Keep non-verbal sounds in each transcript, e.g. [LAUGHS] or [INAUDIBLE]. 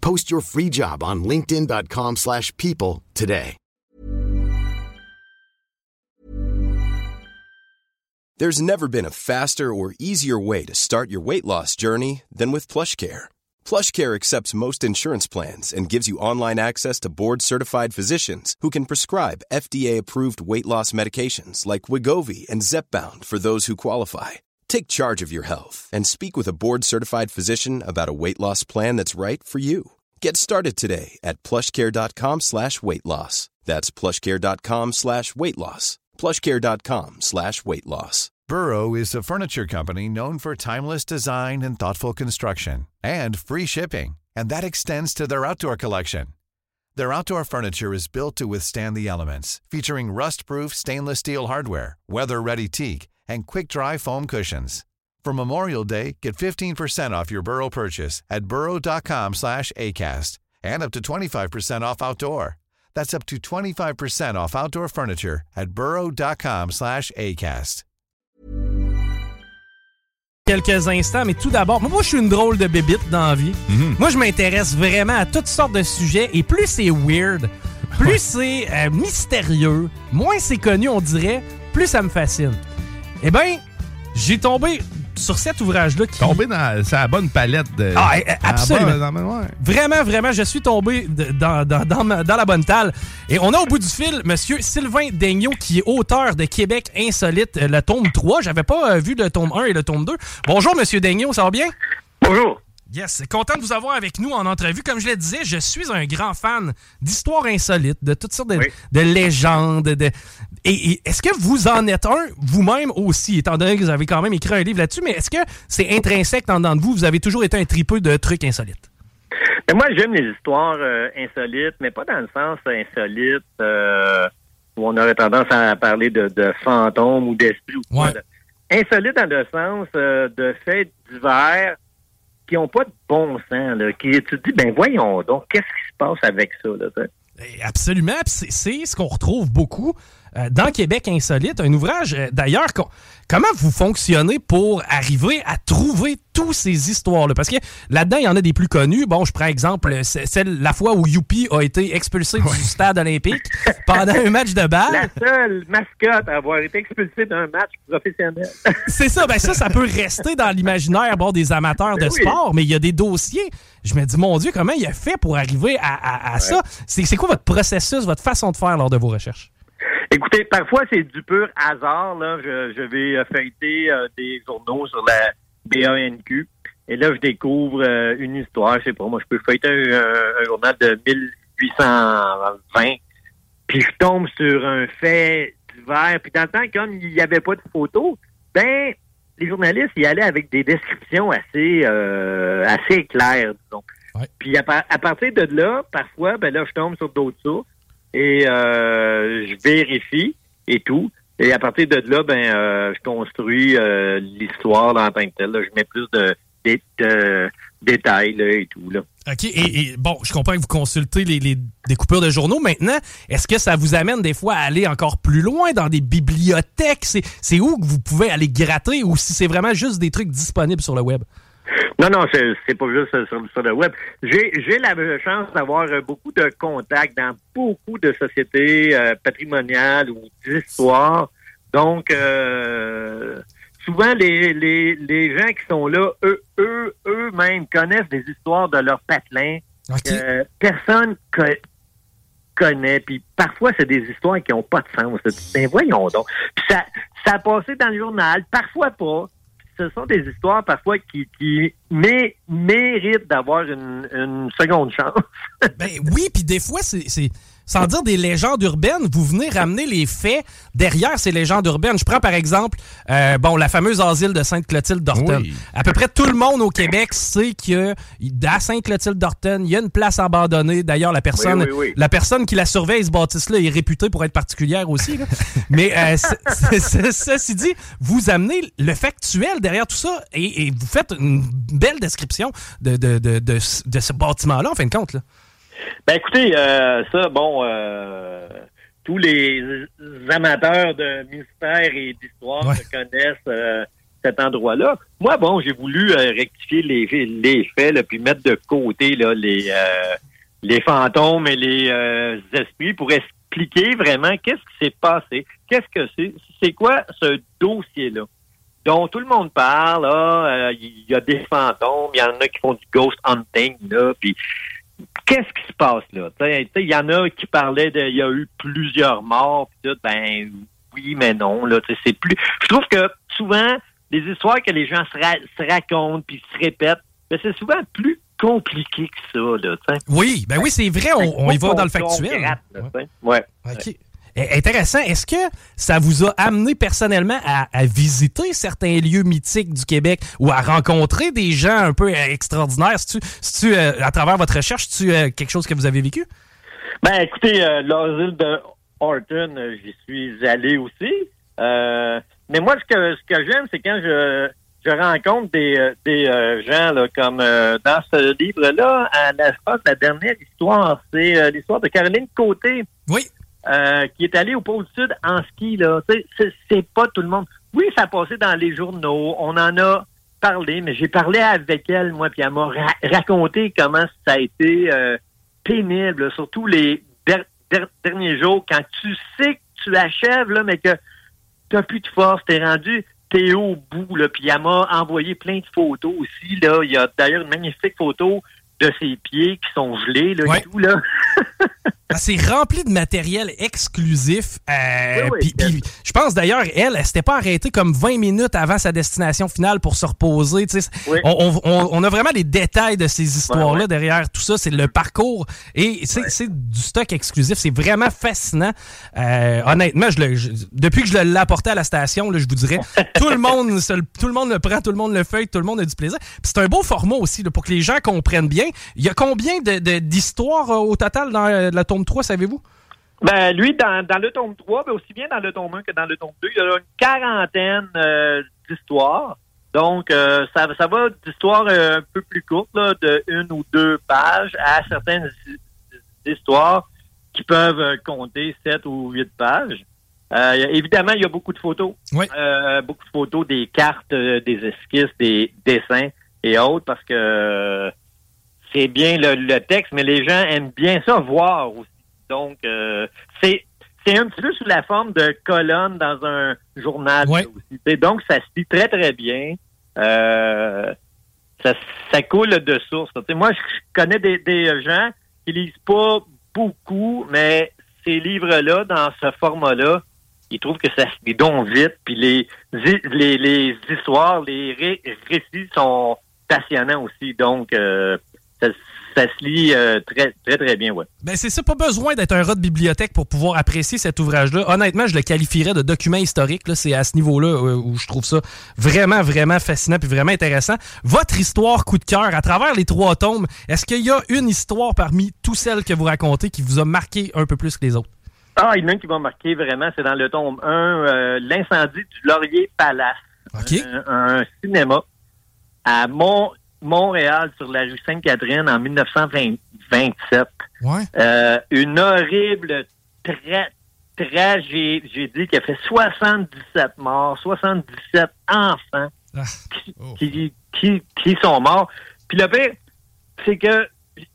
Post your free job on linkedin.com/people slash people today. There's never been a faster or easier way to start your weight loss journey than with PlushCare. PlushCare accepts most insurance plans and gives you online access to board-certified physicians who can prescribe FDA-approved weight loss medications like Wigovi and Zepbound for those who qualify. Take charge of your health and speak with a board-certified physician about a weight loss plan that's right for you. Get started today at plushcare.com slash weight loss. That's plushcare.com slash weight loss. plushcare.com slash weight loss. Burrow is a furniture company known for timeless design and thoughtful construction and free shipping, and that extends to their outdoor collection. Their outdoor furniture is built to withstand the elements, featuring rust-proof stainless steel hardware, weather-ready teak, and quick-dry foam cushions. For Memorial Day, get 15% off your Burrow purchase at burrow.com slash ACAST and up to 25% off outdoor. That's up to 25% off outdoor furniture at burrow.com slash ACAST. quelques instants, mais tout d'abord, moi, je suis une drôle de bébite dans la vie. Moi, je m'intéresse vraiment à toutes sortes de sujets et plus c'est weird, plus c'est euh, mystérieux, moins c'est connu, on dirait, plus ça me fascine. Eh bien, j'ai tombé sur cet ouvrage-là qui... Tombé dans sa bonne palette de. Ah, eh, eh, Ah, absolument. dans- ouais. Vraiment, vraiment, je suis tombé de- dans, dans- dans ma- dans la bonne talle. Et on a au bout du fil Monsieur Sylvain Daigneault, qui est auteur de Québec Insolite, euh, le tome 3. J'avais pas euh, vu le tome 1 et le tome 2. Bonjour, Monsieur Daigneault, ça va bien? Bonjour. Yes, content de vous avoir avec nous en entrevue. Comme je le disais, je suis un grand fan d'histoires insolites, de toutes sortes de, de légendes. De... Et, et est-ce que vous en êtes un vous-même aussi, étant donné que vous avez quand même écrit un livre là-dessus, mais est-ce que c'est intrinsèque en dedans de vous? Vous avez toujours été un tripeux de trucs insolites? Mais moi, j'aime les histoires euh, insolites, mais pas dans le sens insolite euh, où on aurait tendance à parler de, de fantômes ou d'esprits. ou quoi. Insolite dans le sens euh, de faits divers qui n'ont pas de bon sens. Là, qui, tu te ben voyons donc, qu'est-ce qui se passe avec ça? Là? Eh, Absolument. C'est ce qu'on retrouve beaucoup euh, dans Québec Insolite. Un ouvrage, euh, d'ailleurs, comment vous fonctionnez pour arriver à trouver toutes ces histoires-là? Parce que là-dedans, il y en a des plus connus. Bon, je prends exemple euh, celle la fois où Youpi a été expulsé du stade olympique [LAUGHS] pendant un match de La balle. seule mascotte à avoir été expulsée d'un match professionnel. [LAUGHS] C'est ça, ben ça, ça peut rester dans l'imaginaire bon, des amateurs de Ben oui. sport, mais il y a des dossiers. Je me dis, mon Dieu, comment il a fait pour arriver à, à- à ça? C'est quoi votre processus, votre façon de faire lors de vos recherches? Écoutez, parfois c'est du pur hasard. Là. Je, je vais euh, feuilleter euh, des journaux sur la BANQ. Et là, je découvre euh, une histoire. Je sais pas, moi, je peux feuilleter un, un journal de 1820. Puis je tombe sur un fait divers. Puis dans le temps, comme il n'y avait pas de photos, ben, les journalistes y allaient avec des descriptions assez, euh, assez claires, disons. Puis à, par- à partir de là, parfois, ben là, je tombe sur d'autres sources et euh, je vérifie et tout. Et à partir de là, ben, euh, je construis euh, l'histoire en tant que telle. Je mets plus de, détails là, et tout. Là. OK. Et, bon, je comprends que vous consultez les, les de journaux. Maintenant, est-ce que ça vous amène des fois à aller encore plus loin dans des bibliothèques? C'est où que vous pouvez aller gratter ou si c'est vraiment juste des trucs disponibles sur le web? Non, non, c'est, c'est pas juste sur, sur le web. J'ai, j'ai la chance d'avoir euh, beaucoup de contacts dans beaucoup de sociétés euh, patrimoniales ou d'histoire. Donc, euh, souvent, les, les, les gens qui sont là, eux, eux, eux-mêmes connaissent des histoires de leurs patelins. Euh, personne co- connais, puis parfois, c'est des histoires qui n'ont pas de sens. Ben voyons donc. Puis ça, ça a passé dans le journal, parfois pas. Ce sont des histoires parfois qui, qui mé- méritent d'avoir une, une seconde chance. Ben oui, puis des fois, c'est. Sans dire des légendes urbaines, vous venez ramener les faits derrière ces légendes urbaines. Je prends par exemple, euh, bon, la fameuse asile de Sainte-Clotilde-Dorton. Oui. À peu près tout le monde au Québec sait que à Sainte-Clotilde-Dorton, il y a une place abandonnée. D'ailleurs, la personne, Oui, oui, oui. la personne qui la surveille, ce bâtisse-là, est réputée pour être particulière aussi. là. [LAUGHS] Mais euh, ceci dit, vous amenez le factuel derrière tout ça et, et vous faites une belle description de, de, de, de, ce- de ce bâtiment-là, en fin de compte. Là. Ben écoutez, euh, ça, bon, euh, tous les amateurs de mystère et d'histoire Ouais. connaissent euh, cet endroit-là. Moi, bon, j'ai voulu euh, rectifier les, les faits, là, puis mettre de côté là, les, euh, les fantômes et les esprits pour expliquer vraiment qu'est-ce qui s'est passé, qu'est-ce que c'est, c'est quoi ce dossier-là dont tout le monde parle. ah, euh, Il y a des fantômes, il y en a qui font du ghost hunting, là, puis qu'est-ce qui se passe là? Il y en a qui parlaient de il y a eu plusieurs morts, pis tout, ben oui, mais non, là, c'est plus. Je trouve que souvent, les histoires que les gens se, ra- se racontent puis se répètent, ben, c'est souvent plus compliqué que ça, là, t'sais. Oui, ben oui, c'est vrai, on, on y va dans le factuel. gratte, là, t'sais. Ouais. Eh, Intéressant. Est-ce que ça vous a amené personnellement à, à visiter certains lieux mythiques du Québec ou à rencontrer des gens un peu euh, extraordinaires? Euh, à travers votre recherche, c'est-tu euh, quelque chose que vous avez vécu? Ben, écoutez, euh, l'asile de Horton, euh, j'y suis allé aussi. Mais moi, ce que ce que j'aime, c'est quand je je rencontre des des gens là, comme euh, dans ce livre-là, à la, dernière histoire, c'est l'histoire de Caroline Côté. Oui. Euh, qui est allée au pôle sud en ski là. C'est c'est pas tout le monde. Oui, ça a passé dans les journaux. On en a parlé, mais j'ai parlé avec elle, moi, puis elle m'a ra- raconté comment ça a été euh, pénible, surtout les der- der- derniers jours, quand tu sais que tu achèves, là, mais que t'as plus de force, t'es rendu, t'es au bout, là, puis elle m'a envoyé plein de photos aussi, là. Il y a d'ailleurs une magnifique photo de ses pieds qui sont gelés, là, Ouais. et tout, là. [LAUGHS] C'est rempli de matériel exclusif. euh, Oui, oui. puis- puis je pense d'ailleurs, elle, elle s'était pas arrêtée comme 20 minutes avant sa destination finale pour se reposer. Oui. On, on- on- a vraiment les détails de ces histoires-là derrière tout ça. C'est le parcours et c'est du stock exclusif. C'est vraiment fascinant. Euh, honnêtement, je le, je- depuis que je l'ai apporté à la station, là, je vous dirais, tout le monde se tout le monde le prend, tout le monde le feuille, tout le monde a du plaisir. C'est un beau format aussi là, pour que les gens comprennent bien. Il y a combien de- de- d'histoires euh, au total dans euh, la tome 3, savez-vous? Ben, lui, dans, dans le tome 3, ben, aussi bien dans le tome 1 que dans le tome 2, il y a une quarantaine euh, d'histoires. Donc, euh, ça, ça va d'histoires euh, un peu plus courtes, là, de une ou deux pages, à certaines hi- histoires qui peuvent compter sept ou huit pages. Évidemment, il y a beaucoup de photos. Oui. Beaucoup de photos, des cartes, des esquisses, des dessins et autres, parce que c'est bien le, le texte, mais les gens aiment bien ça voir aussi. Donc, euh, c'est c'est un petit peu sous la forme de colonne dans un journal Ouais. aussi. Et donc, ça se lit très, très bien. Euh, ça, ça coule de source. Tu sais, moi, je connais des, des gens qui lisent pas beaucoup, mais ces livres-là, dans ce format-là, ils trouvent que ça se lit donc vite, puis les, les, les histoires, les ré- récits sont passionnants aussi. Donc, euh, ça, ça se lit euh, très, très, très bien, ouais. Ben c'est ça, pas besoin d'être un rat de bibliothèque pour pouvoir apprécier cet ouvrage-là. Honnêtement, je le qualifierais de document historique. C'est à ce niveau-là euh, où je trouve ça vraiment, vraiment fascinant puis vraiment intéressant. Votre histoire coup de cœur, à travers les trois tomes, est-ce qu'il y a une histoire parmi toutes celles que vous racontez qui vous a marqué un peu plus que les autres? Ah, il y en a une qui m'a marqué vraiment, c'est dans le tome 1, euh, l'incendie du Laurier Palace. OK. Un, un cinéma à Mont Montréal sur la rue Sainte-Catherine en 1927. Ouais. Euh, une horrible tra- tragédie, j'ai dit, qui a fait 77 morts, 77 enfants Ah. qui, Oh. qui, qui, qui sont morts. Puis le pire, c'est que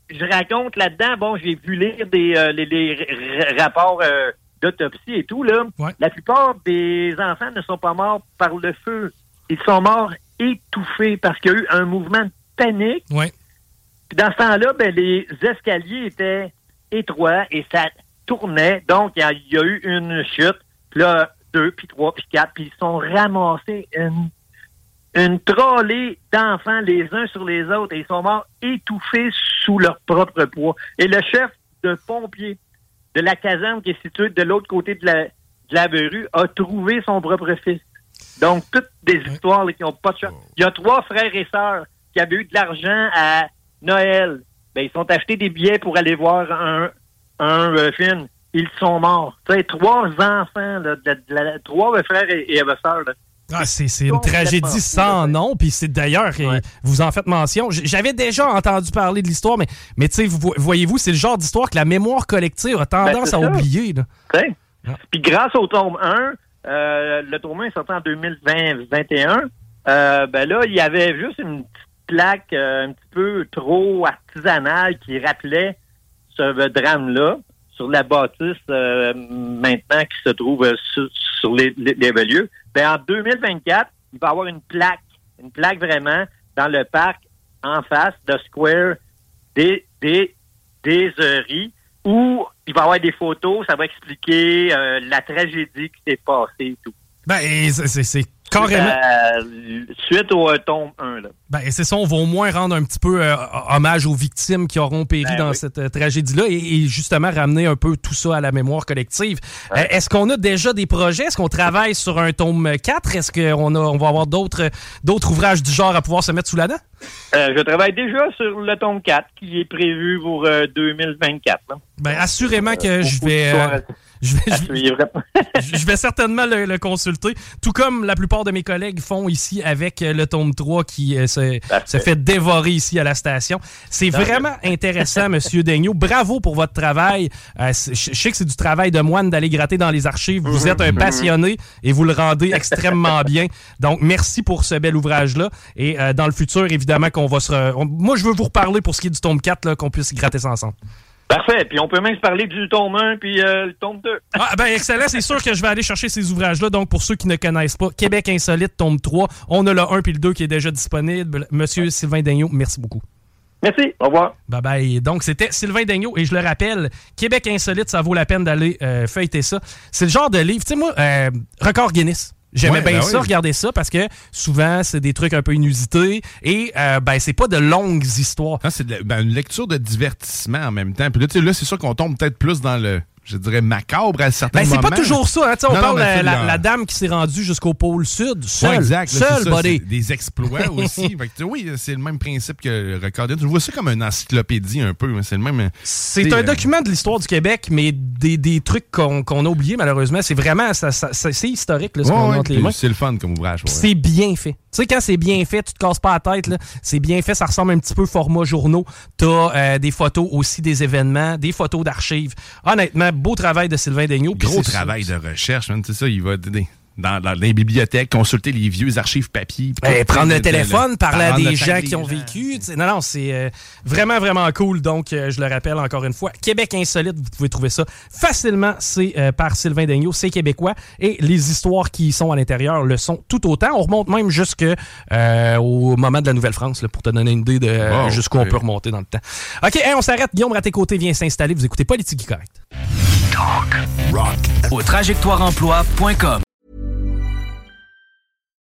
je raconte là-dedans, bon, j'ai vu lire des euh, les, les rapports euh, d'autopsie et tout, là. Ouais. La plupart des enfants ne sont pas morts par le feu. Ils sont morts étouffés parce qu'il y a eu un mouvement de panique. Ouais. Puis dans ce temps-là, ben, les escaliers étaient étroits et ça, tournait. Donc, il y, a- il y a eu une chute. Puis là, deux, puis trois, puis quatre. Puis ils sont ramassés une, une trollée d'enfants les uns sur les autres. Et ils sont morts étouffés sous leur propre poids. Et le chef de pompiers de la caserne qui est située de l'autre côté de la, de la a trouvé son propre fils. Donc, toutes des histoires là, qui n'ont pas de chance. Il y a trois frères et sœurs qui avaient eu de l'argent à Noël. Ben, ils sont achetés des billets pour aller voir un, un euh, film. Ils sont morts. Tu sais, trois enfants, là, de, trois frères et, et sœurs. Ah, c'est c'est une tragédie sans nom, puis c'est d'ailleurs, euh, vous en faites mention. J'avais déjà entendu parler de l'histoire, mais, mais tu sais, vous- voyez-vous, c'est le genre d'histoire que la mémoire collective a tendance Ben, c'est à ça. oublier. sais. Puis grâce au tome 1, euh, le tome 1 est sorti en 2020-21, euh, ben là, il y avait juste une petite plaque euh, un petit peu trop artisanale qui rappelait ce drame-là sur la bâtisse euh, maintenant qui se trouve euh, sur, les, les, les lieux. Ben, en 2024, il va y avoir une plaque, une plaque vraiment dans le parc en face de Square des, des, où il va y avoir des photos, ça va expliquer euh, la tragédie qui s'est passée et tout. Ben, c'est carrément. Euh, suite au euh, tome 1, là. Ben, c'est ça, on va au moins rendre un petit peu euh, hommage aux victimes qui auront péri Ben dans oui. cette euh, tragédie-là et, et justement ramener un peu tout ça à la mémoire collective. Est-ce qu'on a déjà des projets? Est-ce qu'on travaille sur un tome 4? Est-ce qu'on a, on va avoir d'autres d'autres ouvrages du genre à pouvoir se mettre sous la dent? Je travaille déjà sur le tome 4 qui est prévu pour euh, 2024. là. Ben, assurément que je vais, je vais, à [LAUGHS] je je vais certainement le, le consulter, tout comme la plupart de mes collègues font ici avec euh, le tome 3 qui euh, se, se fait dévorer ici à la station. C'est vraiment [LAUGHS] intéressant, Monsieur Daigneault. Bravo pour votre travail. Euh, je sais que c'est du travail de moine d'aller gratter dans les archives. Vous êtes un passionné et vous le rendez extrêmement [LAUGHS] bien. Donc, merci pour ce bel ouvrage-là. Et euh, dans le futur, évidemment, qu'on va se... re- moi, je veux vous reparler pour ce qui est du tome 4, là, qu'on puisse gratter ça ensemble. Parfait. Puis on peut même se parler du tome 1 puis euh, le tome 2. [LAUGHS] Ah, ben excellent, c'est sûr que je vais aller chercher ces ouvrages-là. Donc, pour ceux qui ne connaissent pas, Québec Insolite, tome 3. On a le 1 puis le 2 qui est déjà disponible. Monsieur Sylvain Daigneault, merci beaucoup. Merci. Au revoir. Bye bye. Donc, c'était Sylvain Daigneault. Et je le rappelle, Québec Insolite, ça vaut la peine d'aller euh, feuilleter ça. C'est le genre de livre, tu sais, moi, euh, record Guinness. J'aimais Ouais, bien ben ça, oui. regarder ça, parce que souvent, c'est des trucs un peu inusités et euh, ben, c'est pas de longues histoires. Ah, c'est ben, une lecture de divertissement en même temps. Puis là, là, c'est sûr qu'on tombe peut-être plus dans le, je dirais, macabre à certains Ben, c'est moments. pas toujours ça. Hein, on Non, parle de c'est la, la- la dame qui s'est rendue jusqu'au pôle sud, seule. Ouais, exact. là, c'est seule, ça, c'est Des exploits [LAUGHS] aussi. Fait que, oui, c'est le même principe que Record Guinness. Je vois ça comme une encyclopédie un peu. C'est le même. C'est tu sais, un euh, document de l'histoire du Québec, mais des, des trucs qu'on a oubliés, malheureusement. C'est vraiment, ça, c'est historique, là, ce ouais, qu'on ouais, les mains. C'est le fun comme ouvrage. C'est bien fait. Tu sais, quand c'est bien fait, tu te casses pas la tête, là. C'est bien fait, ça ressemble un petit peu format journaux. T'as euh, des photos aussi des événements, des photos d'archives. Honnêtement, beau travail de Sylvain Daigneault. Gros travail de recherche. Tu sais ça, il va des- dans, dans les bibliothèques, consulter les vieux archives papier. puis Eh, prendre le téléphone, parler à des gens qui ont vécu. Non, non, c'est euh, vraiment, vraiment cool. Donc, euh, je le rappelle encore une fois, Québec Insolite, vous pouvez trouver ça facilement. C'est euh, par Sylvain Daigneault, c'est québécois. Et les histoires qui sont à l'intérieur le sont tout autant. On remonte même jusque euh, au moment de la Nouvelle-France, là, pour te donner une idée de Wow, jusqu'où on peut remonter dans le temps. OK, hey, on s'arrête. Guillaume Raté-Côté vient s'installer. Vous écoutez pas les Tiki Correct. Rock au trajectoireemploi.com.